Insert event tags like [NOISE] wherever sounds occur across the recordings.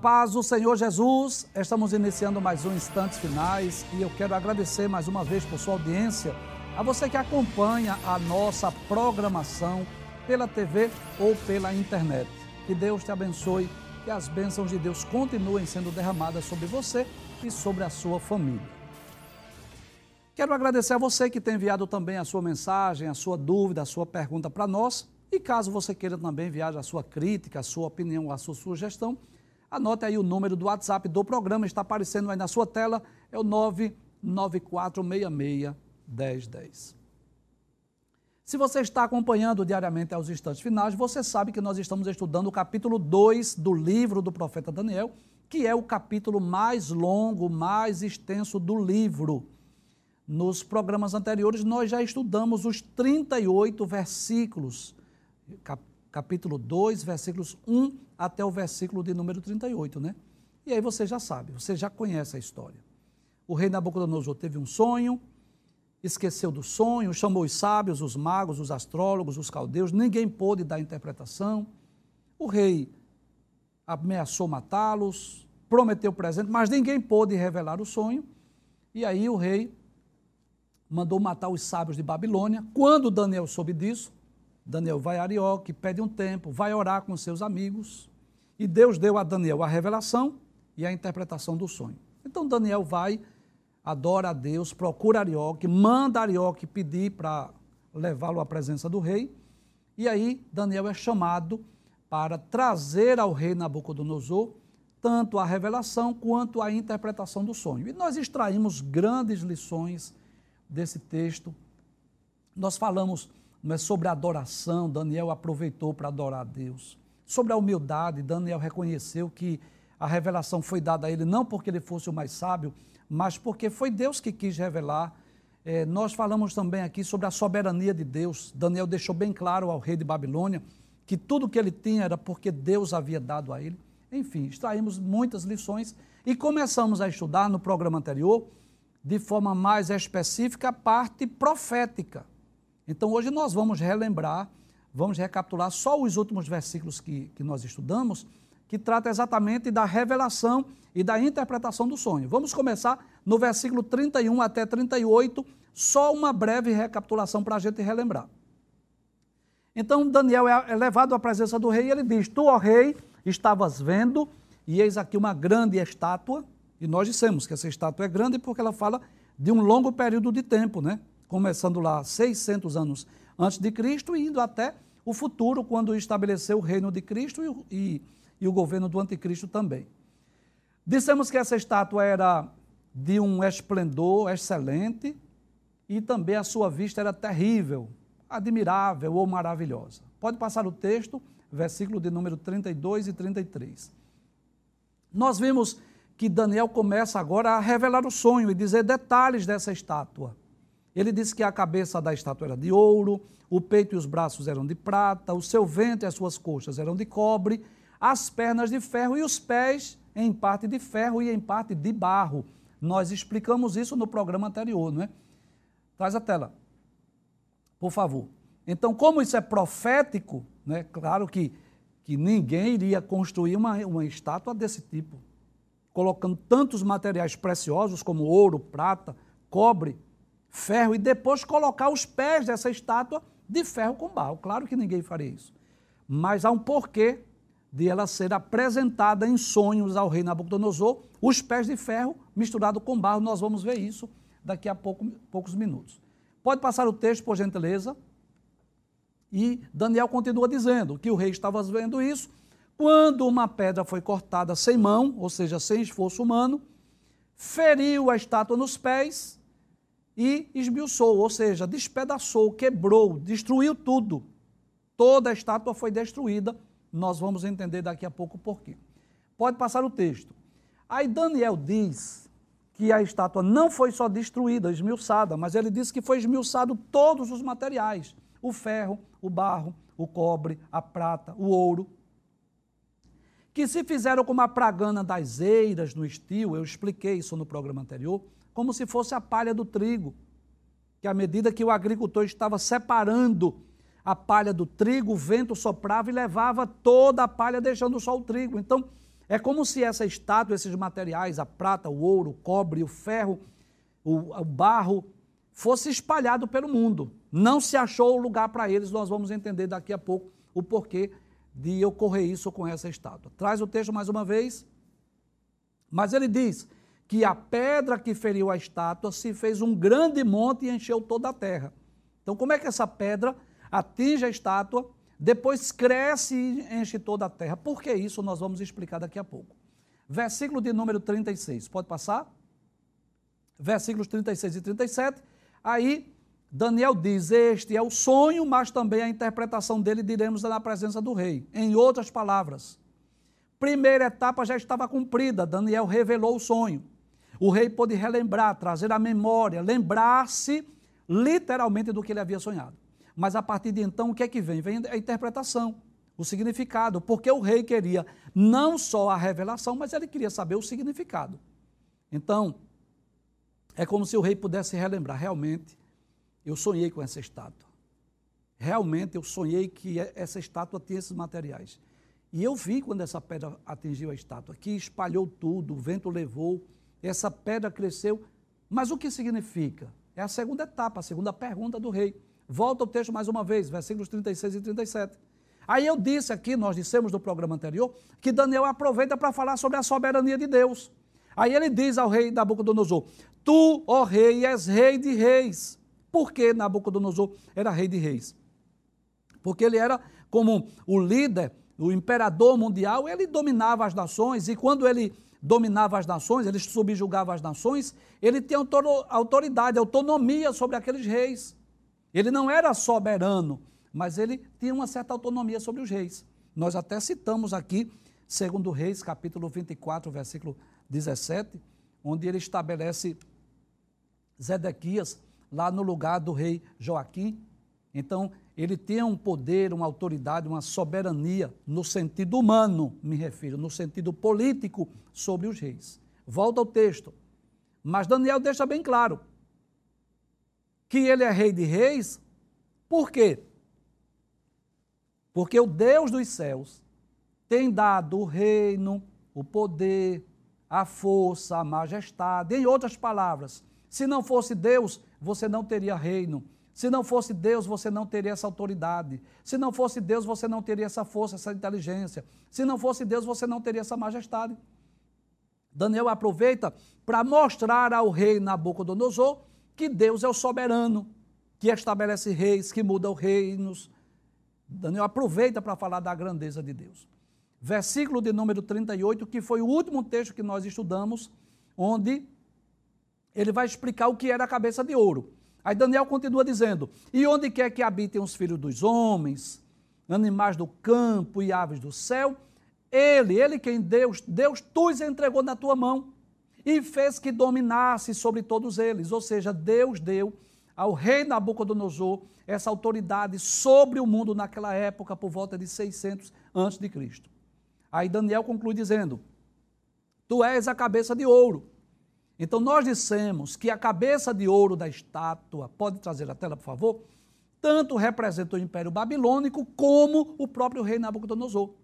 Paz do Senhor Jesus, estamos iniciando mais um Instantes Finais e eu quero agradecer mais uma vez por sua audiência, a você que acompanha a nossa programação pela TV ou pela internet. Que Deus te abençoe, que as bênçãos de Deus continuem sendo derramadas sobre você e sobre a sua família. Quero agradecer a você que tem enviado também a sua mensagem, a sua dúvida, a sua pergunta para nós. E caso você queira também enviar a sua crítica, a sua opinião, a sua sugestão, anote aí o número do WhatsApp do programa, está aparecendo aí na sua tela, é o 994661010. Se você está acompanhando diariamente aos instantes finais, você sabe que nós estamos estudando o capítulo 2 do livro do profeta Daniel, que é o capítulo mais longo, mais extenso do livro. Nos programas anteriores, nós já estudamos os 38 versículos, capítulo 2, versículos 1 até o versículo de número 38, né? E aí você já sabe, você já conhece a história. O rei Nabucodonosor teve um sonho, esqueceu do sonho, chamou os sábios, os magos, os astrólogos, os caldeus, ninguém pôde dar interpretação. O rei ameaçou matá-los, prometeu presente, mas ninguém pôde revelar o sonho. E aí o rei mandou matar os sábios de Babilônia. Quando Daniel soube disso, Daniel vai a Arioque, pede um tempo, vai orar com seus amigos. E Deus deu a Daniel a revelação e a interpretação do sonho. Então Daniel vai, adora a Deus, procura Arioque, manda Arioque pedir para levá-lo à presença do rei. E aí Daniel é chamado para trazer ao rei Nabucodonosor tanto a revelação quanto a interpretação do sonho. E nós extraímos grandes lições desse texto. Nós falamos é, sobre a adoração, Daniel aproveitou para adorar a Deus. Sobre a humildade, Daniel reconheceu que a revelação foi dada a ele não porque ele fosse o mais sábio, mas porque foi Deus que quis revelar. É, nós falamos também aqui sobre a soberania de Deus. Daniel deixou bem claro ao rei de Babilônia que tudo que ele tinha era porque Deus havia dado a ele. Enfim, extraímos muitas lições e começamos a estudar no programa anterior de forma mais específica a parte profética. Então hoje nós vamos relembrar, vamos recapitular só os últimos versículos que, que nós estudamos, que trata exatamente da revelação e da interpretação do sonho. Vamos começar no versículo 31 até 38, só uma breve recapitulação para a gente relembrar. Então Daniel é, é levado à presença do rei e ele diz: Tu, ó rei, estavas vendo, e eis aqui uma grande estátua e nós dissemos que essa estátua é grande porque ela fala de um longo período de tempo, né? Começando lá 600 anos antes de Cristo e indo até o futuro, quando estabeleceu o reino de Cristo e, e, e o governo do anticristo também. Dissemos que essa estátua era de um esplendor excelente e também a sua vista era terrível, admirável ou maravilhosa. Pode passar o texto, versículo de número 32 e 33. Nós vimos que Daniel começa agora a revelar o sonho e dizer detalhes dessa estátua. Ele disse que a cabeça da estátua era de ouro, o peito e os braços eram de prata, o seu ventre e as suas coxas eram de cobre, as pernas de ferro e os pés em parte de ferro e em parte de barro. Nós explicamos isso no programa anterior, não é? Traz a tela, por favor. Então, como isso é profético, né? claro que, que ninguém iria construir uma, uma estátua desse tipo colocando tantos materiais preciosos como ouro, prata, cobre, ferro, e depois colocar os pés dessa estátua de ferro com barro. Claro que ninguém faria isso. Mas há um porquê de ela ser apresentada em sonhos ao rei Nabucodonosor, os pés de ferro misturado com barro. Nós vamos ver isso daqui a pouco, poucos minutos. Pode passar o texto, por gentileza. E Daniel continua dizendo que o rei estava vendo isso quando uma pedra foi cortada sem mão, ou seja, sem esforço humano, feriu a estátua nos pés e esmiuçou, ou seja, despedaçou, quebrou, destruiu tudo. Toda a estátua foi destruída. Nós vamos entender daqui a pouco o porquê. Pode passar o texto. Aí Daniel diz que a estátua não foi só destruída, esmiuçada, mas ele diz que foi esmiuçado todos os materiais: o ferro, o barro, o cobre, a prata, o ouro, que se fizeram como a pragana das eiras no estio, eu expliquei isso no programa anterior, como se fosse a palha do trigo, que à medida que o agricultor estava separando a palha do trigo, o vento soprava e levava toda a palha, deixando só o trigo. Então, É como se essa estátua, esses materiais, a prata, o ouro, o cobre, o ferro, o, o barro, fosse espalhado pelo mundo. Não se achou lugar para eles, nós vamos entender daqui a pouco o porquê de ocorrer isso com essa estátua. Traz o texto mais uma vez. Mas ele diz que a pedra que feriu a estátua se fez um grande monte e encheu toda a terra. Então, como é que essa pedra atinge a estátua, depois cresce e enche toda a terra? Por que isso nós vamos explicar daqui a pouco. Versículo de número 36, pode passar? Versículos 36 e 37. Aí Daniel diz: Este é o sonho, mas também a interpretação dele diremos na presença do rei. Em outras palavras, primeira etapa já estava cumprida, Daniel revelou o sonho. O rei pôde relembrar, trazer a memória, lembrar-se literalmente do que ele havia sonhado. Mas a partir de então, o que é que vem? Vem a interpretação, o significado, porque o rei queria não só a revelação, mas ele queria saber o significado. Então, é como se o rei pudesse relembrar, realmente, eu sonhei com essa estátua. Realmente eu sonhei que essa estátua tinha esses materiais. E eu vi quando essa pedra atingiu a estátua, que espalhou tudo, o vento levou, essa pedra cresceu. Mas o que significa? É a segunda etapa, a segunda pergunta do rei. Volta o texto mais uma vez, versículos 36 e 37. Aí eu disse aqui, nós dissemos no programa anterior, que Daniel aproveita para falar sobre a soberania de Deus. Aí ele diz ao rei Nabucodonosor: Tu, ó rei, és rei de reis. Por que Nabucodonosor era rei de reis? Porque ele era como o líder, o imperador mundial, ele dominava as nações e quando ele dominava as nações, ele subjugava as nações, ele tinha autoridade, autonomia sobre aqueles reis. Ele não era soberano, mas ele tinha uma certa autonomia sobre os reis. Nós até citamos aqui, segundo Reis, capítulo 24, versículo 17, onde ele estabelece Zedequias lá no lugar do rei Joaquim. Então, ele tinha um poder, uma autoridade, uma soberania, no sentido humano, me refiro, no sentido político, sobre os reis. Volta ao texto. Mas Daniel deixa bem claro que ele é rei de reis, por quê? Porque o Deus dos céus tem dado o reino, o poder, a força, a majestade, em outras palavras. Se não fosse Deus, você não teria reino. Se não fosse Deus, você não teria essa autoridade. Se não fosse Deus, você não teria essa força, essa inteligência. Se não fosse Deus, você não teria essa majestade. Daniel aproveita para mostrar ao rei Nabucodonosor que Deus é o soberano, que estabelece reis, que muda os reinos. Daniel aproveita para falar da grandeza de Deus. Versículo de número 38, que foi o último texto que nós estudamos, onde ele vai explicar o que era a cabeça de ouro. Aí Daniel continua dizendo: E onde quer que habitem os filhos dos homens, animais do campo e aves do céu, ele, ele quem Deus, Deus tu os entregou na tua mão e fez que dominasse sobre todos eles. Ou seja, Deus deu ao rei Nabucodonosor essa autoridade sobre o mundo naquela época, por volta de 600 a.C. Aí Daniel conclui dizendo: Tu és a cabeça de ouro então nós dissemos que a cabeça de ouro da estátua, pode trazer a tela, por favor, tanto representa o Império Babilônico como o próprio rei Nabucodonosor.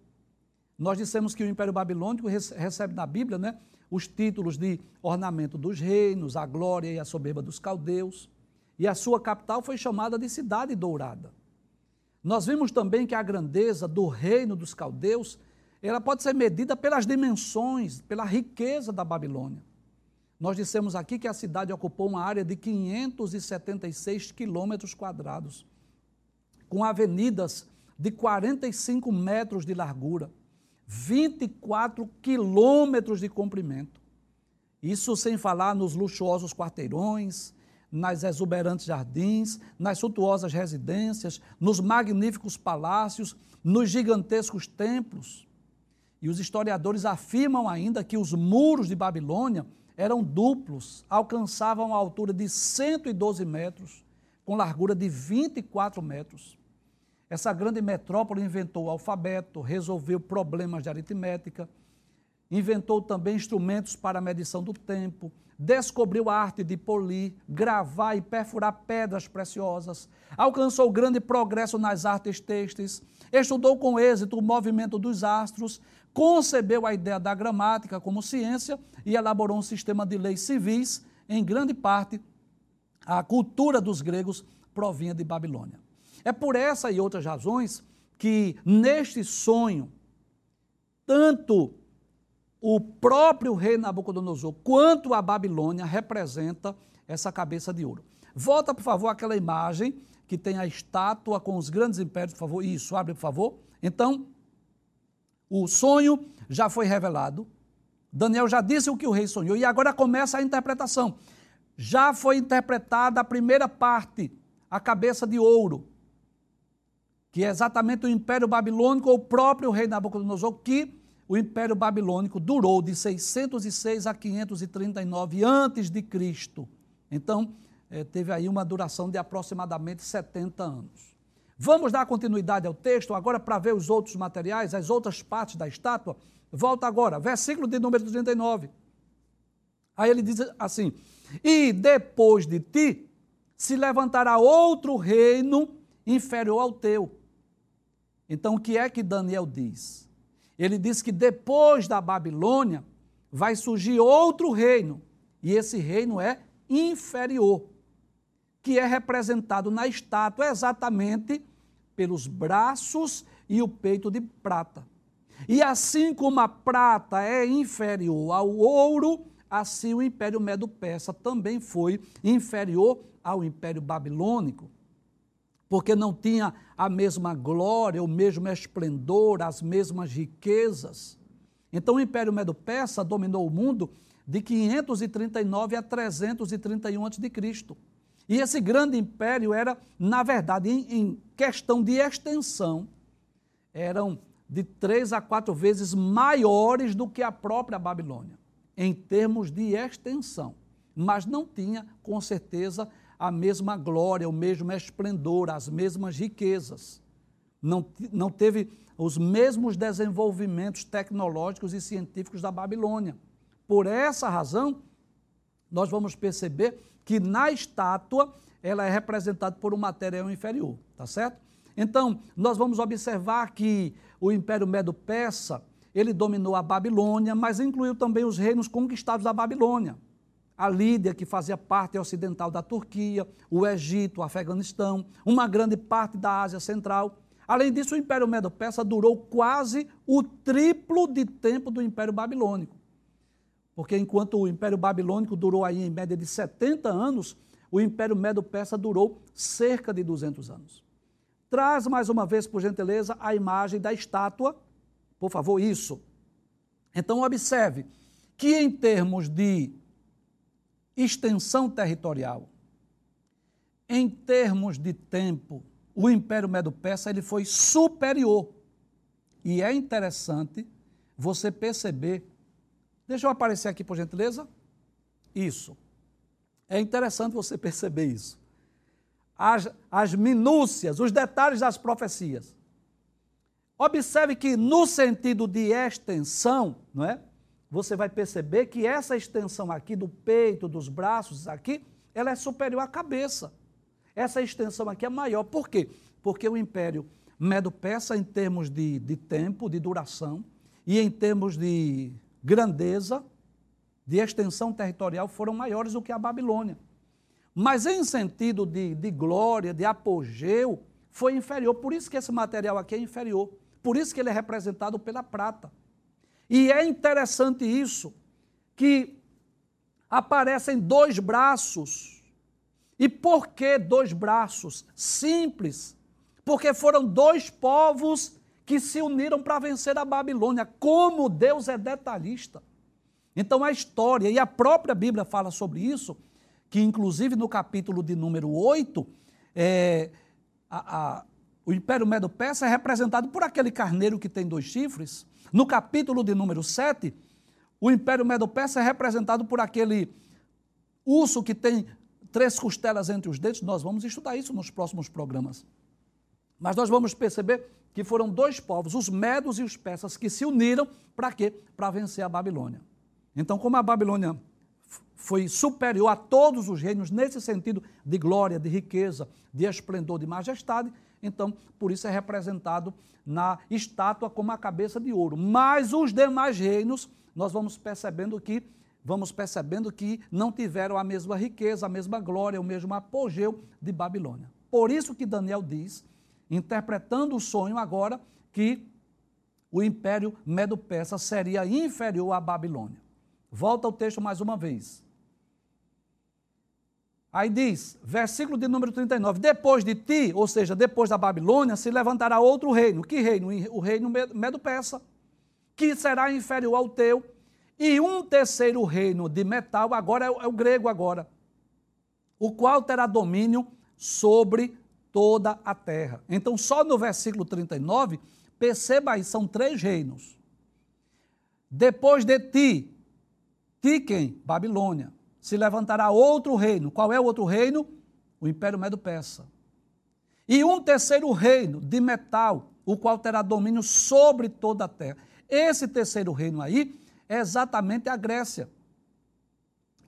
Nós dissemos que o Império Babilônico recebe na Bíblia né, os títulos de ornamento dos reinos, a glória e a soberba dos caldeus, e a sua capital foi chamada de Cidade Dourada. Nós vimos também que a grandeza do reino dos caldeus, ela pode ser medida pelas dimensões, pela riqueza da Babilônia. Nós dissemos aqui que a cidade ocupou uma área de 576 quilômetros quadrados, com avenidas de 45 metros de largura, 24 quilômetros de comprimento. Isso sem falar nos luxuosos quarteirões, nas exuberantes jardins, nas suntuosas residências, nos magníficos palácios, nos gigantescos templos. E os historiadores afirmam ainda que os muros de Babilônia eram duplos, alcançavam a altura de 112 metros, com largura de 24 metros. Essa grande metrópole inventou o alfabeto, resolveu problemas de aritmética, inventou também instrumentos para a medição do tempo, descobriu a arte de polir, gravar e perfurar pedras preciosas, alcançou grande progresso nas artes têxteis, estudou com êxito o movimento dos astros, concebeu a ideia da gramática como ciência e elaborou um sistema de leis civis, em grande parte a cultura dos gregos provinha de Babilônia. É por essa e outras razões que neste sonho, tanto o próprio rei Nabucodonosor quanto a Babilônia representa essa cabeça de ouro. Volta, por favor, aquela imagem que tem a estátua com os grandes impérios, por favor. Isso, abre, por favor. Então, o sonho já foi revelado. Daniel já disse o que o rei sonhou e agora começa a interpretação. Já foi interpretada a primeira parte, a cabeça de ouro, que é exatamente o Império Babilônico ou o próprio rei Nabucodonosor, que o Império Babilônico durou de 606 a 539 antes de Cristo. Então, eh, teve aí uma duração de aproximadamente 70 anos. Vamos dar continuidade ao texto agora para ver os outros materiais, as outras partes da estátua. Volta agora, versículo de número 39. Aí ele diz assim: E depois de ti se levantará outro reino inferior ao teu. Então o que é que Daniel diz? Ele diz que depois da Babilônia vai surgir outro reino, e esse reino é inferior que é representado na estátua exatamente pelos braços e o peito de prata. E assim como a prata é inferior ao ouro, assim o Império Medo-Persa também foi inferior ao Império Babilônico, porque não tinha a mesma glória, o mesmo esplendor, as mesmas riquezas. Então o Império Medo-Persa dominou o mundo de 539 a 331 a.C. E esse grande império era, na verdade, em, em questão de extensão, eram de três a quatro vezes maiores do que a própria Babilônia, em termos de extensão. Mas não tinha, com certeza, a mesma glória, o mesmo esplendor, as mesmas riquezas. Não, não teve os mesmos desenvolvimentos tecnológicos e científicos da Babilônia. Por essa razão, nós vamos perceber que na estátua ela é representada por um material inferior, tá certo? Então, nós vamos observar que o Império Medo-Persa, ele dominou a Babilônia, mas incluiu também os reinos conquistados da Babilônia. A Lídia, que fazia parte ocidental da Turquia, o Egito, o Afeganistão, uma grande parte da Ásia Central. Além disso, o Império Medo-Persa durou quase o triplo de tempo do Império Babilônico. Porque enquanto o Império Babilônico durou aí em média de 70 anos, o Império Medo-Persa durou cerca de 200 anos. Traz mais uma vez, por gentileza, a imagem da estátua. Por favor, isso. Então, observe que, em termos de extensão territorial, em termos de tempo, o Império Medo-Persa ele foi superior. E é interessante você perceber Deixa eu aparecer aqui, por gentileza. Isso. É interessante você [LAUGHS] perceber isso. As, as minúcias, os detalhes das profecias. Observe que no sentido de extensão, não é? Você vai perceber que essa extensão aqui do peito, dos braços aqui, ela é superior à cabeça. Essa extensão aqui é maior. Por quê? Porque o Império Medo-Persa, em termos de, de tempo, de duração, e em termos de grandeza, de extensão territorial, foram maiores do que a Babilônia. Mas em sentido de, de glória, de apogeu, foi inferior. Por isso que esse material aqui é inferior. Por isso que ele é representado pela prata. E é interessante isso, que aparecem dois braços. E por que dois braços? Simples. Porque foram dois povos que se uniram para vencer a Babilônia. Como Deus é detalhista. Então a história e a própria Bíblia fala sobre isso, que inclusive no capítulo de número 8, é, a, a, o Império Medo-Persa é representado por aquele carneiro que tem dois chifres. No capítulo de número 7, o Império Medo-Persa é representado por aquele urso que tem três costelas entre os dentes. Nós vamos estudar isso nos próximos programas. Mas nós vamos perceber que foram dois povos, os medos e os persas, que se uniram para quê? Para vencer a Babilônia. Então, como a Babilônia foi superior a todos os reinos nesse sentido de glória, de riqueza, de esplendor, de majestade, Então, por isso é representado na estátua como a cabeça de ouro. Mas os demais reinos, nós vamos percebendo que vamos percebendo que não tiveram a mesma riqueza, a mesma glória, o mesmo apogeu de Babilônia. Por isso que Daniel diz, interpretando o sonho agora, que o império Medo-Persa seria inferior à Babilônia. Volta ao texto mais uma vez. Aí diz, versículo de número 39, depois de ti, ou seja, depois da Babilônia, se levantará outro reino. Que reino? O reino Medo-Persa, que será inferior ao teu, e um terceiro reino de metal, agora é o, é o grego agora, o qual terá domínio sobre toda a terra. Então, só no versículo 39, perceba aí, são três reinos. Depois de ti, ti quem? Babilônia. Se levantará outro reino. Qual é o outro reino? O Império Medo-Persa. E um terceiro reino de metal, o qual terá domínio sobre toda a terra. Esse terceiro reino aí é exatamente a Grécia,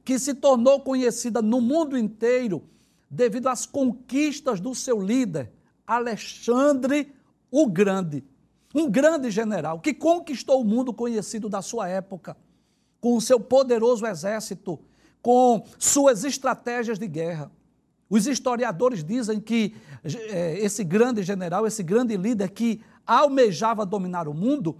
que se tornou conhecida no mundo inteiro devido às conquistas do seu líder, Alexandre o Grande. Um grande general que conquistou o mundo conhecido da sua época, com o seu poderoso exército, com suas estratégias de guerra. Os historiadores dizem que é, esse grande general, esse grande líder que almejava dominar o mundo,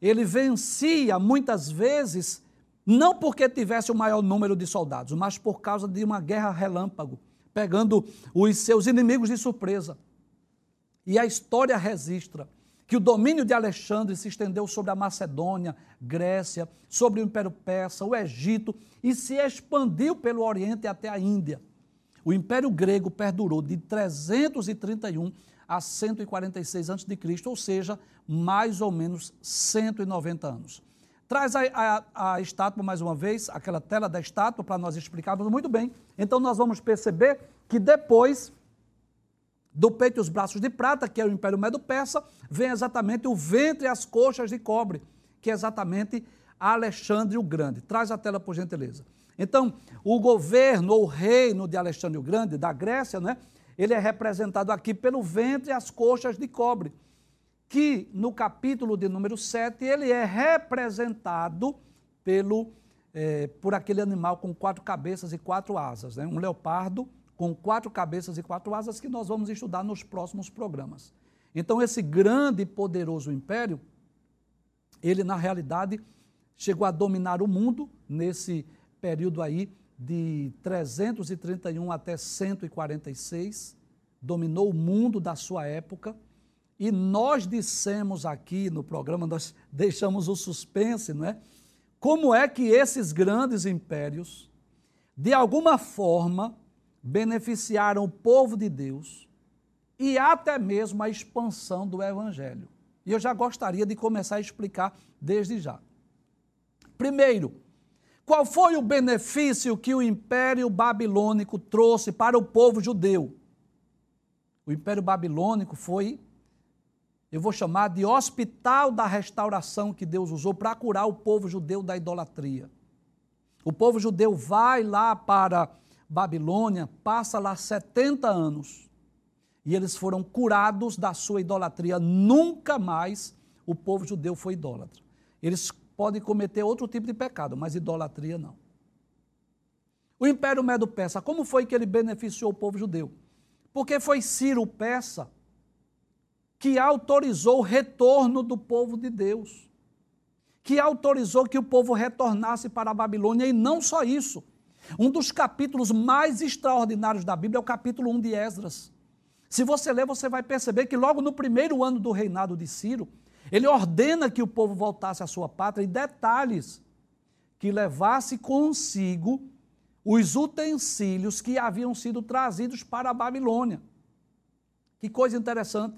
ele vencia muitas vezes não porque tivesse o maior número de soldados, mas por causa de uma guerra relâmpago, pegando os seus inimigos de surpresa. E a história registra que o domínio de Alexandre se estendeu sobre a Macedônia, Grécia, sobre o Império Persa, o Egito e se expandiu pelo Oriente até a Índia. O Império Grego perdurou de 331 a 146 a.C., ou seja, mais ou menos 190 anos. Traz a, a, a, estátua mais uma vez, aquela tela da estátua, para nós explicarmos muito bem. Então, nós vamos perceber que depois do peito e os braços de prata, que é o Império Medo-Persa, vem exatamente o ventre e as coxas de cobre, que é exatamente Alexandre o Grande. Traz a tela, por gentileza. Então, o governo ou reino de Alexandre o Grande, da Grécia, né, ele é representado aqui pelo ventre e as coxas de cobre, que no capítulo de número 7 ele é representado pelo, é, por aquele animal com quatro cabeças e quatro asas, né? um leopardo com quatro cabeças e quatro asas que nós vamos estudar nos próximos programas. Então esse grande e poderoso império, ele na realidade chegou a dominar o mundo nesse período aí de 331 até 146, dominou o mundo da sua época. E nós dissemos aqui no programa, nós deixamos o suspense, não é? Como é que esses grandes impérios, de alguma forma, beneficiaram o povo de Deus e até mesmo a expansão do Evangelho. E eu já gostaria de começar a explicar desde já. Primeiro, qual foi o benefício que o Império Babilônico trouxe para o povo judeu? O Império Babilônico foi, eu vou chamar de hospital da restauração que Deus usou para curar o povo judeu da idolatria. O povo judeu vai lá para Babilônia, passa lá 70 anos e eles foram curados da sua idolatria. Nunca mais o povo judeu foi idólatra. Eles pode cometer outro tipo de pecado, mas idolatria não. O Império Medo-Persa, como foi que ele beneficiou o povo judeu? Porque foi Ciro Persa que autorizou o retorno do povo de Deus, que autorizou que o povo retornasse para a Babilônia, e não só isso. Um dos capítulos mais extraordinários da Bíblia é o capítulo 1 de Esdras. Se você ler, você vai perceber que logo no primeiro ano do reinado de Ciro, ele ordena que o povo voltasse à sua pátria e detalhes que levasse consigo os utensílios que haviam sido trazidos para a Babilônia. Que coisa interessante.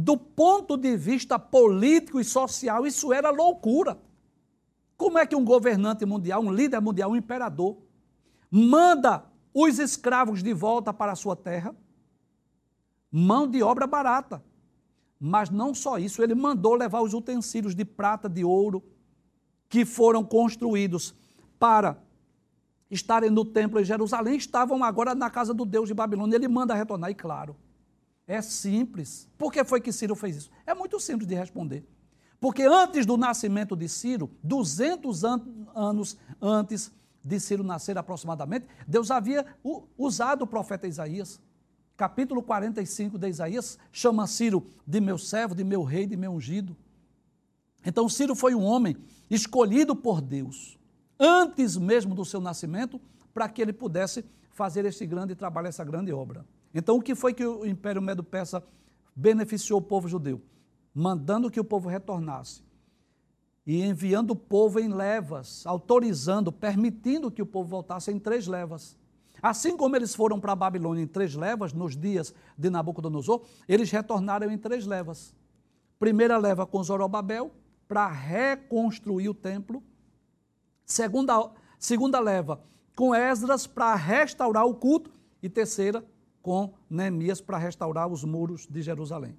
Do ponto de vista político e social, isso era loucura. Como é que um governante mundial, um líder mundial, um imperador, manda os escravos de volta para a sua terra? Mão de obra barata. Mas não só isso, ele mandou levar os utensílios de prata, de ouro, que foram construídos para estarem no templo em Jerusalém, estavam agora na casa do Deus de Babilônia. Ele manda retornar, e claro, É simples. Por que foi que Ciro fez isso? É muito simples de responder. Porque antes do nascimento de Ciro, 200 an anos antes de Ciro nascer aproximadamente, Deus havia usado o profeta Isaías. Capítulo 45 de Isaías chama Ciro de meu servo, de meu rei, de meu ungido. Então Ciro foi um homem escolhido por Deus, antes mesmo do seu nascimento, para que ele pudesse fazer este grande trabalho, essa grande obra. Então o que foi que o Império Medo-Persa beneficiou o povo judeu? mandando que o povo retornasse e enviando o povo em levas, autorizando, permitindo que o povo voltasse em três levas. Assim como eles foram para a Babilônia em três levas, nos dias de Nabucodonosor, eles retornaram em três levas. Primeira leva com Zorobabel, para reconstruir o templo. Segunda, segunda leva com Esdras, para restaurar o culto. E terceira, com Neemias, para restaurar os muros de Jerusalém.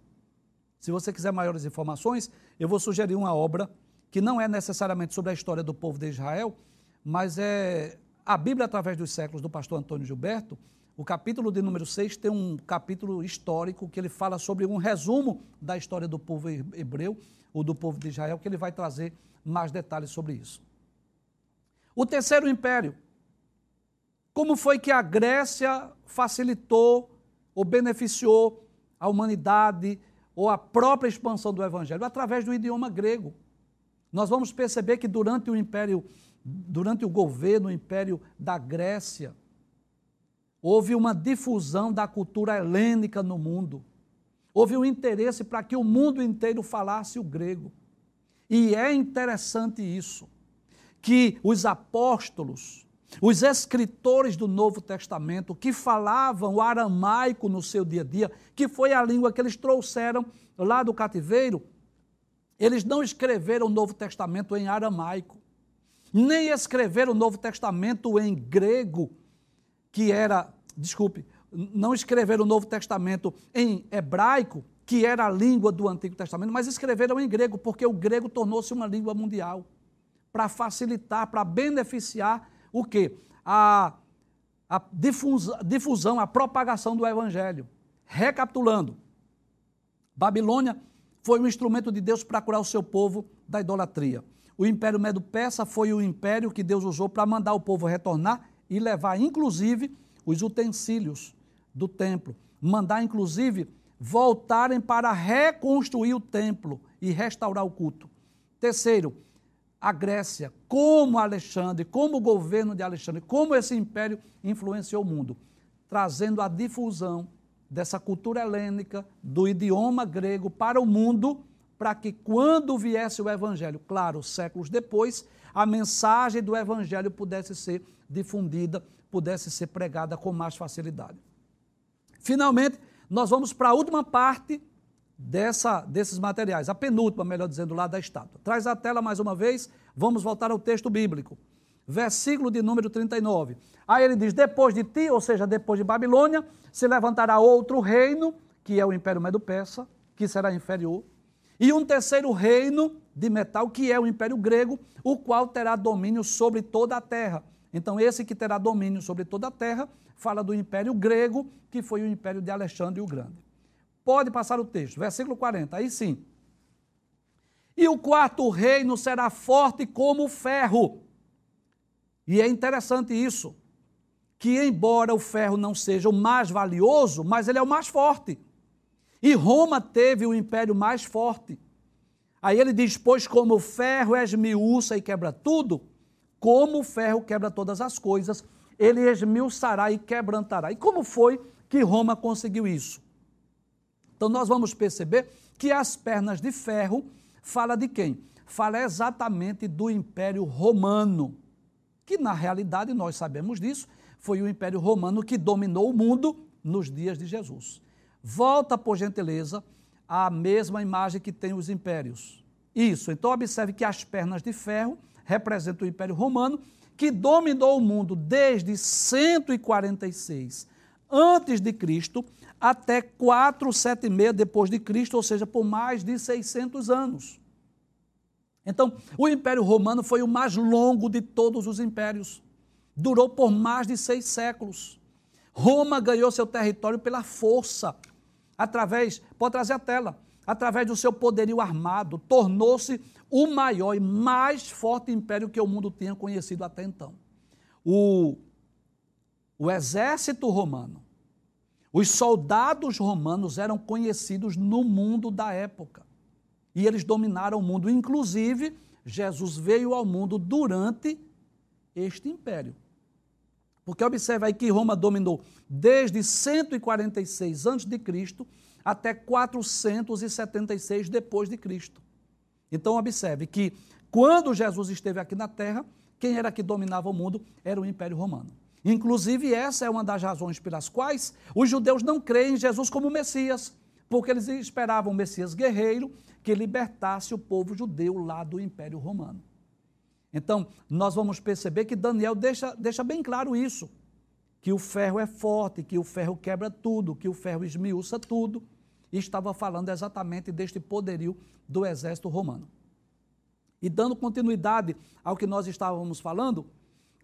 Se você quiser maiores informações, eu vou sugerir uma obra que não é necessariamente sobre a história do povo de Israel, mas é a Bíblia através dos séculos do pastor Antônio Gilberto. O capítulo de número 6 tem um capítulo histórico que ele fala sobre um resumo da história do povo hebreu, ou do povo de Israel, que ele vai trazer mais detalhes sobre isso. O terceiro império. Como foi que a Grécia facilitou ou beneficiou a humanidade ou a própria expansão do evangelho através do idioma grego. Nós vamos perceber que durante o império, durante o governo, o império da Grécia, houve uma difusão da cultura helênica no mundo. Houve um interesse para que o mundo inteiro falasse o grego. E é interessante isso, que os apóstolos, os escritores do Novo Testamento que falavam o aramaico no seu dia a dia, que foi a língua que eles trouxeram lá do cativeiro, eles não escreveram o Novo Testamento em aramaico, nem escreveram o Novo Testamento em grego, que era, desculpe, não escreveram o Novo Testamento em hebraico, que era a língua do Antigo Testamento, mas escreveram em grego, porque o grego tornou-se uma língua mundial, para facilitar, para beneficiar o quê? A, a difusão, a propagação do evangelho. Recapitulando, Babilônia foi um instrumento de Deus para curar o seu povo da idolatria. O Império Medo-Persa foi o império que Deus usou para mandar o povo retornar e levar, inclusive, os utensílios do templo. Mandar, inclusive, voltarem para reconstruir o templo e restaurar o culto. Terceiro, a Grécia, como Alexandre, como o governo de Alexandre, como esse império influenciou o mundo, trazendo a difusão dessa cultura helênica, do idioma grego para o mundo, para que quando viesse o evangelho, claro, séculos depois, a mensagem do evangelho pudesse ser difundida, pudesse ser pregada com mais facilidade. Finalmente, nós vamos para a última parte dessa, desses materiais, a penúltima, melhor dizendo, lá da estátua. Traz a tela mais uma vez, vamos voltar ao texto bíblico. Versículo de número 39. Aí ele diz: Depois de ti, ou seja, depois de Babilônia, se levantará outro reino, que é o Império Medo-Persa, que será inferior, e um terceiro reino de metal, que é o Império Grego, o qual terá domínio sobre toda a terra. Então, esse que terá domínio sobre toda a terra fala do Império Grego, que foi o Império de Alexandre o Grande. Pode passar o texto, versículo 40, aí sim. E o quarto reino será forte como o ferro. E é interessante isso, que embora o ferro não seja o mais valioso, mas ele é o mais forte. E Roma teve o império mais forte. Aí ele diz: Pois como o ferro esmiuça e quebra tudo, como o ferro quebra todas as coisas, ele esmiuçará e quebrantará. E como foi que Roma conseguiu isso? Então nós vamos perceber que as pernas de ferro fala de quem? Fala exatamente do Império Romano, que na realidade nós sabemos disso, foi o Império Romano que dominou o mundo nos dias de Jesus. Volta, por gentileza, à mesma imagem que tem os impérios. Isso, então observe que as pernas de ferro representam o Império Romano, que dominou o mundo desde 146 antes de Cristo até 476 depois de Cristo, ou seja, por mais de 600 anos. Então, o Império Romano foi o mais longo de todos os impérios. Durou por mais de seis séculos. Roma ganhou seu território pela força. através, pode trazer a tela, através do seu poderio armado, tornou-se o maior e mais forte império que o mundo tinha conhecido até então. O, o exército romano, os soldados romanos eram conhecidos no mundo da época. E eles dominaram o mundo. Inclusive, Jesus veio ao mundo durante este império. Porque observe aí que Roma dominou desde 146 a.C. até 476 depois de Cristo. Então observe que quando Jesus esteve aqui na terra, quem era que dominava o mundo era o Império Romano. Inclusive, essa é uma das razões pelas quais os judeus não creem em Jesus como Messias, porque eles esperavam um Messias guerreiro que libertasse o povo judeu lá do Império Romano. Então, nós vamos perceber que Daniel deixa, deixa bem claro isso: que o ferro é forte, que o ferro quebra tudo, que o ferro esmiuça tudo. E estava falando exatamente deste poderio do exército romano. E dando continuidade ao que nós estávamos falando,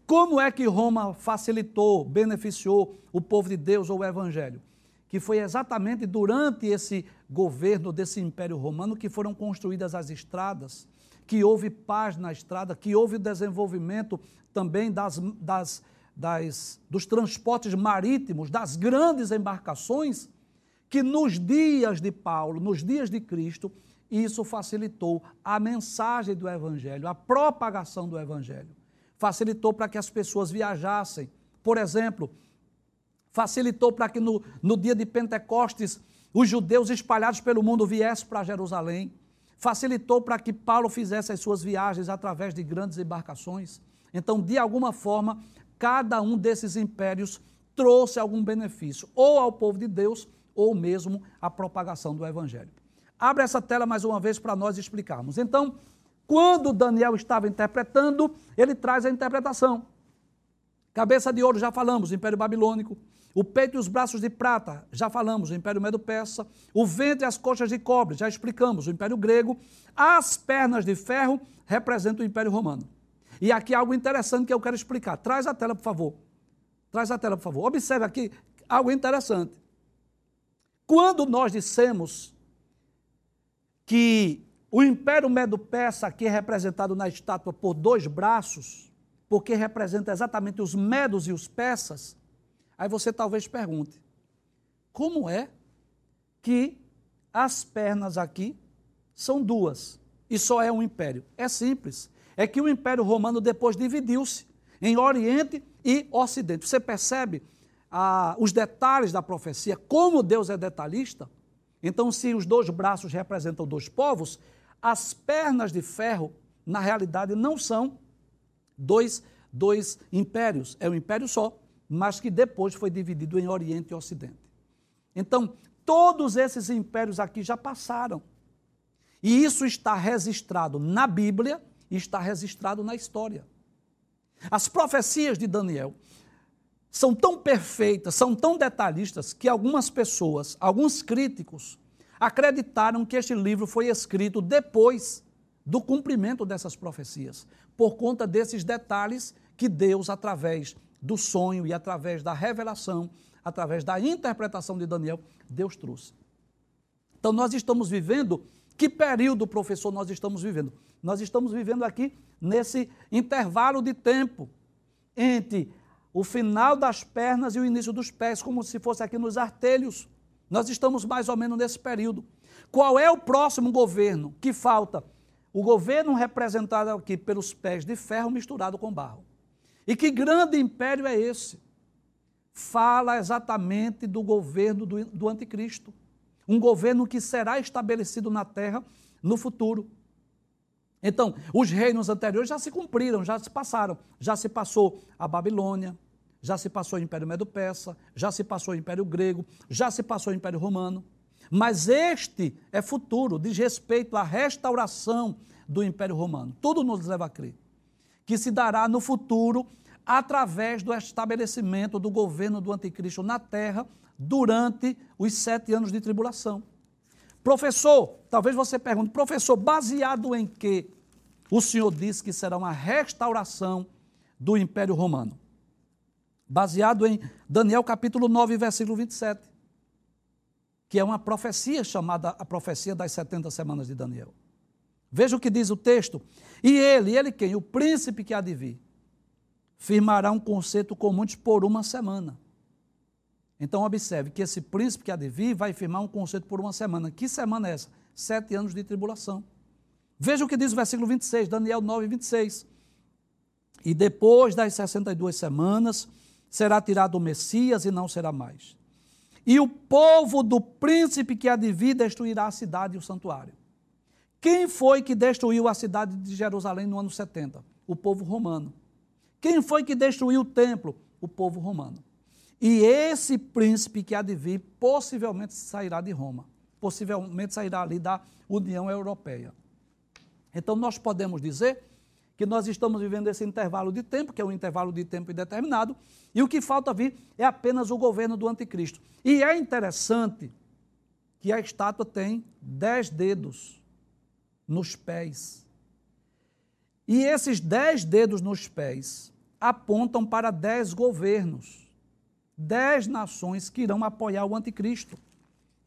como é que Roma facilitou, beneficiou o povo de Deus ou o evangelho? Que foi exatamente durante esse governo desse Império Romano que foram construídas as estradas, que houve paz na estrada, que houve desenvolvimento também das, das, das, dos transportes marítimos, das grandes embarcações, que nos dias de Paulo, nos dias de Cristo, isso facilitou a mensagem do Evangelho, a propagação do Evangelho. Facilitou para que as pessoas viajassem. Por exemplo, facilitou para que no, no dia de Pentecostes os judeus espalhados pelo mundo viessem para Jerusalém facilitou para que Paulo fizesse as suas viagens através de grandes embarcações. Então, de alguma forma, cada um desses impérios trouxe algum benefício, ou ao povo de Deus, ou mesmo à propagação do Evangelho. Abre essa tela mais uma vez para nós explicarmos. Então, quando Daniel estava interpretando, ele traz a interpretação. Cabeça de ouro, já falamos, Império Babilônico. O peito e os braços de prata, já falamos, o Império Medo-Persa. O ventre e as coxas de cobre, já explicamos, o Império Grego. As pernas de ferro representam o Império Romano. E aqui algo interessante que eu quero explicar. Traz a tela, por favor. Traz a tela, por favor. Observe aqui algo interessante. Quando nós dissemos que o Império Medo-Persa, aqui é representado na estátua por dois braços, porque representa exatamente os medos e os persas, Aí você talvez pergunte: como é que as pernas aqui são duas e só é um império? É simples. É que o Império Romano depois dividiu-se em Oriente e Ocidente. Você percebe ah, os detalhes da profecia, como Deus é detalhista? Então, se os dois braços representam dois povos, as pernas de ferro, na realidade, não são dois, dois impérios, é um império só mas que depois foi dividido em Oriente e Ocidente. Então, todos esses impérios aqui já passaram. E isso está registrado na Bíblia e está registrado na história. As profecias de Daniel são tão perfeitas, são tão detalhistas, que algumas pessoas, alguns críticos, acreditaram que este livro foi escrito depois do cumprimento dessas profecias, por conta desses detalhes que Deus, através do sonho e através da revelação, através da interpretação de Daniel, Deus trouxe. Então nós estamos vivendo, que período, professor, nós estamos vivendo? Nós estamos vivendo aqui nesse intervalo de tempo entre o final das pernas e o início dos pés, como se fosse aqui nos artelhos. Nós estamos mais ou menos nesse período. Qual é o próximo governo que falta? O governo representado aqui pelos pés de ferro misturado com barro. E que grande império é esse? Fala exatamente do governo do, do anticristo. Um governo que será estabelecido na terra no futuro. Então, os reinos anteriores já se cumpriram, já se passaram. Já se passou a Babilônia, já se passou o Império Medo-Persa, já se passou o Império Grego, já se passou o Império Romano. Mas este é futuro, diz respeito à restauração do Império Romano. Tudo nos leva a crer que se dará no futuro através do estabelecimento do governo do anticristo na terra durante os sete anos de tribulação. Professor, talvez você pergunte, professor, baseado em que o senhor disse que será uma restauração do Império Romano? Baseado em Daniel capítulo 9, versículo 27. que é uma profecia chamada a profecia das 70 semanas de Daniel. Veja o que diz o texto. E ele, ele quem? O príncipe que há de vir, firmará um concerto com muitos por uma semana. Então observe que esse príncipe que há de vir vai firmar um concerto por uma semana. Que semana é essa? Sete anos de tribulação. Veja o que diz o versículo 26, Daniel 9, 26. E depois das 62 semanas será tirado o Messias e não será mais. E o povo do príncipe que há de vir destruirá a cidade e o santuário. Quem foi que destruiu a cidade de Jerusalém no ano 70? O povo romano. Quem foi que destruiu o templo? O povo romano. E esse príncipe que há de vir possivelmente sairá de Roma, possivelmente sairá ali da União Europeia. Então nós podemos dizer que nós estamos vivendo esse intervalo de tempo, que é um intervalo de tempo indeterminado, e o que falta vir é apenas o governo do anticristo. E é interessante que a estátua tem dez dedos nos pés. E esses dez dedos nos pés apontam para dez governos, dez nações que irão apoiar o anticristo.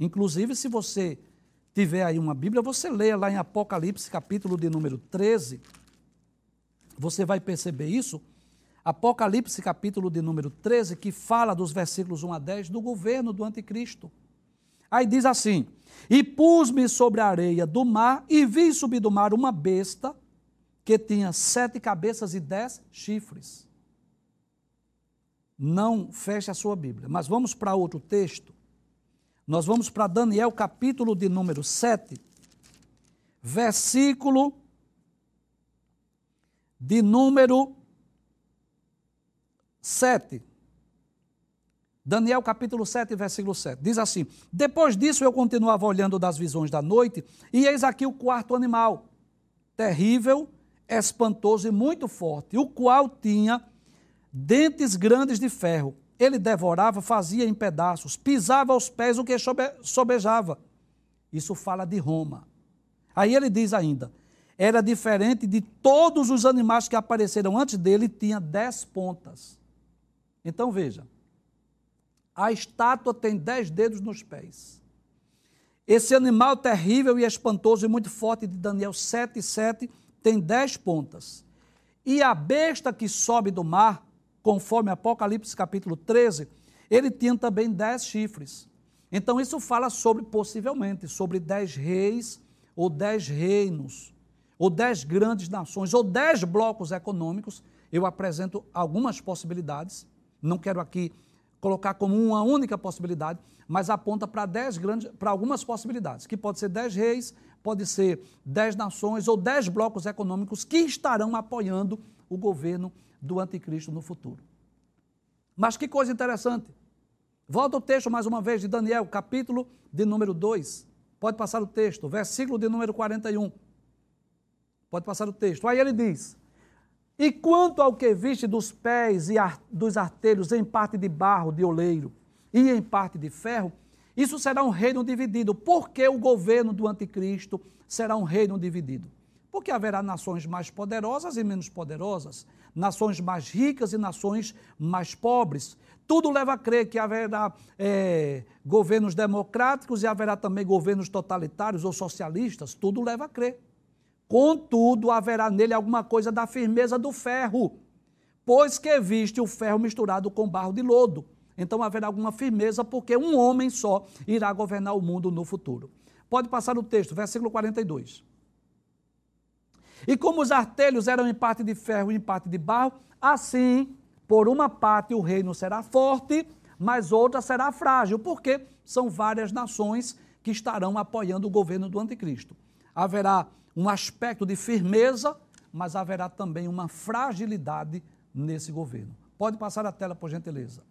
Inclusive, se você tiver aí uma Bíblia, você leia lá em Apocalipse, capítulo de número 13, você vai perceber isso. Apocalipse, capítulo de número 13, que fala dos versículos 1 a 10 do governo do anticristo. Aí diz assim: E pus-me sobre a areia do mar e vi subir do mar uma besta que tinha sete cabeças e dez chifres. Não feche a sua Bíblia, mas vamos para outro texto. Nós vamos para Daniel, capítulo de número 7, versículo de número 7. Daniel capítulo 7, versículo 7. Diz assim: Depois disso eu continuava olhando das visões da noite, e eis aqui o quarto animal, terrível, espantoso e muito forte, o qual tinha dentes grandes de ferro. Ele devorava, fazia em pedaços, pisava aos pés o que sobejava. Isso fala de Roma. Aí ele diz ainda: era diferente de todos os animais que apareceram antes dele, tinha dez pontas. Então veja, a estátua tem dez dedos nos pés. Esse animal terrível e espantoso e muito forte de Daniel 7, 7 tem dez pontas. E a besta que sobe do mar, conforme Apocalipse capítulo 13, ele tinha também dez chifres. Então isso fala sobre, possivelmente, sobre dez reis ou dez reinos ou dez grandes nações, ou dez blocos econômicos, eu apresento algumas possibilidades. Não quero aqui colocar como uma única possibilidade, mas aponta para dez grandes, para algumas possibilidades, que pode ser dez reis, pode ser dez nações ou dez blocos econômicos que estarão apoiando o governo do anticristo no futuro. Mas que coisa interessante. Volta o texto mais uma vez de Daniel, capítulo de número 2. Pode passar o texto, versículo de número 41. Pode passar o texto. Aí ele diz: E quanto ao que viste dos pés e ar, dos artelhos em parte de barro de oleiro e em parte de ferro, isso será um reino dividido. Por que o governo do anticristo será um reino dividido? Porque haverá nações mais poderosas e menos poderosas, nações mais ricas e nações mais pobres. Tudo leva a crer que haverá é, governos democráticos e haverá também governos totalitários ou socialistas. Tudo leva a crer. Contudo, haverá nele alguma coisa da firmeza do ferro, pois que viste o ferro misturado com barro de lodo. Então haverá alguma firmeza, porque um homem só irá governar o mundo no futuro. Pode passar o texto, versículo 42. E como os artelhos eram em parte de ferro e em parte de barro, assim, por uma parte o reino será forte, mas outra será frágil, porque são várias nações que estarão apoiando o governo do anticristo. Haverá um aspecto de firmeza, mas haverá também uma fragilidade nesse governo. Pode passar a tela, por gentileza.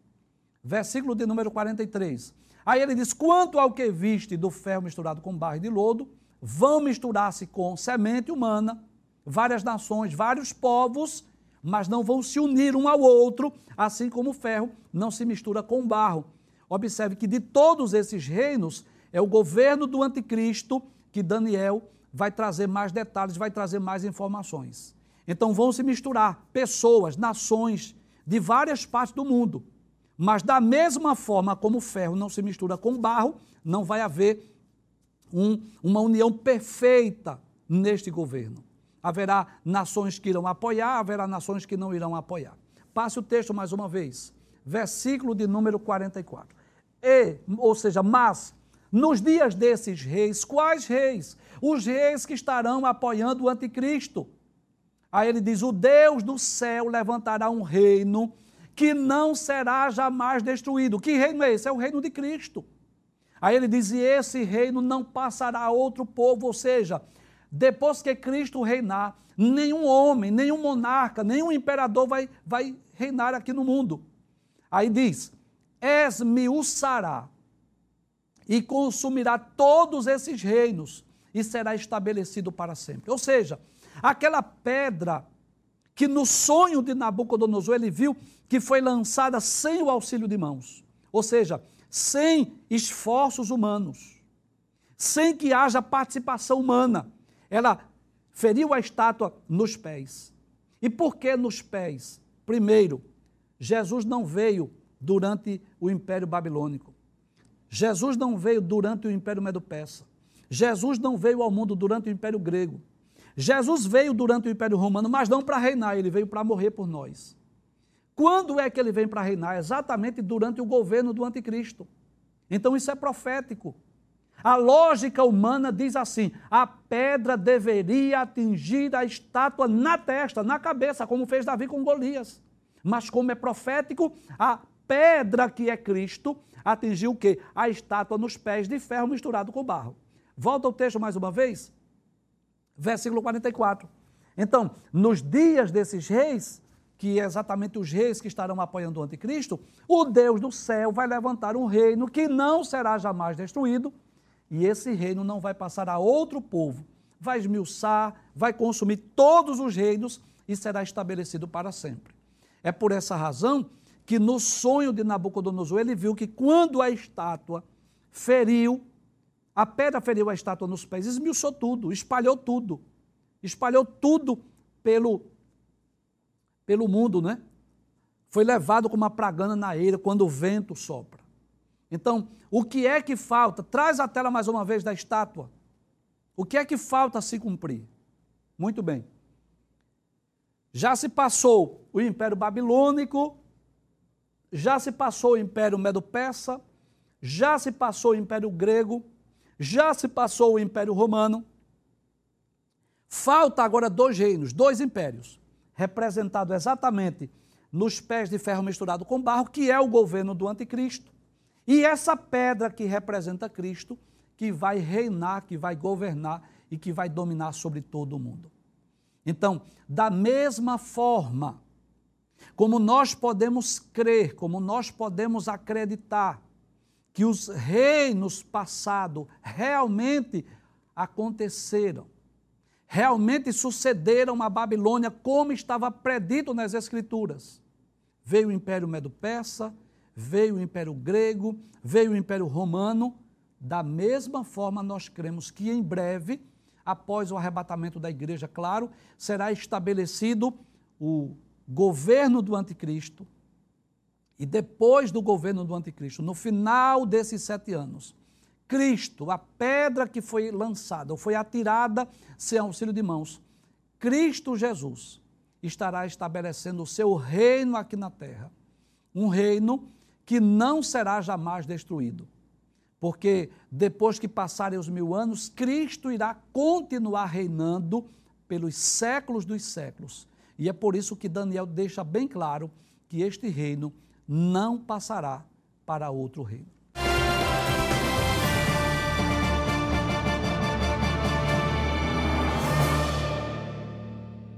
Versículo de número 43. Aí ele diz: Quanto ao que viste do ferro misturado com barro de lodo, vão misturar-se com semente humana, várias nações, vários povos, mas não vão se unir um ao outro, assim como o ferro não se mistura com barro. Observe que de todos esses reinos, é o governo do anticristo que Daniel vai trazer mais detalhes, vai trazer mais informações. Então vão se misturar pessoas, nações de várias partes do mundo. Mas da mesma forma como o ferro não se mistura com barro, não vai haver um, uma união perfeita neste governo. Haverá nações que irão apoiar, haverá nações que não irão apoiar. Passe o texto mais uma vez. Versículo de número 44. E, ou seja, mas nos dias desses reis, quais reis? Os reis que estarão apoiando o anticristo. Aí ele diz: O Deus do céu levantará um reino que não será jamais destruído. Que reino é esse? É o reino de Cristo. Aí ele diz: E esse reino não passará a outro povo, ou seja, depois que Cristo reinar, nenhum homem, nenhum monarca, nenhum imperador vai, vai reinar aqui no mundo. Aí diz: esmiuçará e consumirá todos esses reinos e será estabelecido para sempre. Ou seja, aquela pedra que no sonho de Nabucodonosor ele viu que foi lançada sem o auxílio de mãos, ou seja, sem esforços humanos, sem que haja participação humana. Ela feriu a estátua nos pés. E por que nos pés? Primeiro, Jesus não veio durante o Império Babilônico. Jesus não veio durante o Império Medo-Persa. Jesus não veio ao mundo durante o Império Grego. Jesus veio durante o Império Romano, mas não para reinar, ele veio para morrer por nós. Quando é que ele vem para reinar? Exatamente durante o governo do Anticristo. Então isso é profético. A lógica humana diz assim: a pedra deveria atingir a estátua na testa, na cabeça, como fez Davi com Golias. Mas como é profético, a pedra que é Cristo atingiu o quê? A estátua nos pés de ferro misturado com barro. Volta o texto mais uma vez. Versículo 44. Então, nos dias desses reis, que é exatamente os reis que estarão apoiando o anticristo, o Deus do céu vai levantar um reino que não será jamais destruído, e esse reino não vai passar a outro povo. Vai esmiuçar, vai consumir todos os reinos e será estabelecido para sempre. É por essa razão que no sonho de Nabucodonosor ele viu que quando a estátua feriu, a pedra feriu a estátua nos pés, esmiuçou tudo, espalhou tudo, espalhou tudo pelo, pelo mundo, né? Foi levado como uma pragana na eira quando o vento sopra. Então, o que é que falta? Traz a tela mais uma vez da estátua. O que é que falta se cumprir? Muito bem. Já se passou o Império Babilônico, já se passou o Império Medo-Persa, já se passou o Império Grego, já se passou o Império Romano. Falta agora dois reinos, dois impérios, representado exatamente nos pés de ferro misturado com barro, que é o governo do anticristo. E essa pedra que representa Cristo, que vai reinar, que vai governar e que vai dominar sobre todo o mundo. Então, da mesma forma como nós podemos crer, como nós podemos acreditar que os reinos passados realmente aconteceram, realmente sucederam a Babilônia como estava predito nas Escrituras. Veio o Império Medo-Persa, veio o Império Grego, veio o Império Romano. Da mesma forma, nós cremos que em breve, após o arrebatamento da igreja, claro, será estabelecido o governo do anticristo, e depois do governo do anticristo, no final desses sete anos, Cristo, a pedra que foi lançada, ou foi atirada sem auxílio de mãos, Cristo Jesus estará estabelecendo o seu reino aqui na terra. Um reino que não será jamais destruído. Porque depois que passarem os mil anos, Cristo irá continuar reinando pelos séculos dos séculos. E é por isso que Daniel deixa bem claro que este reino não passará para outro reino.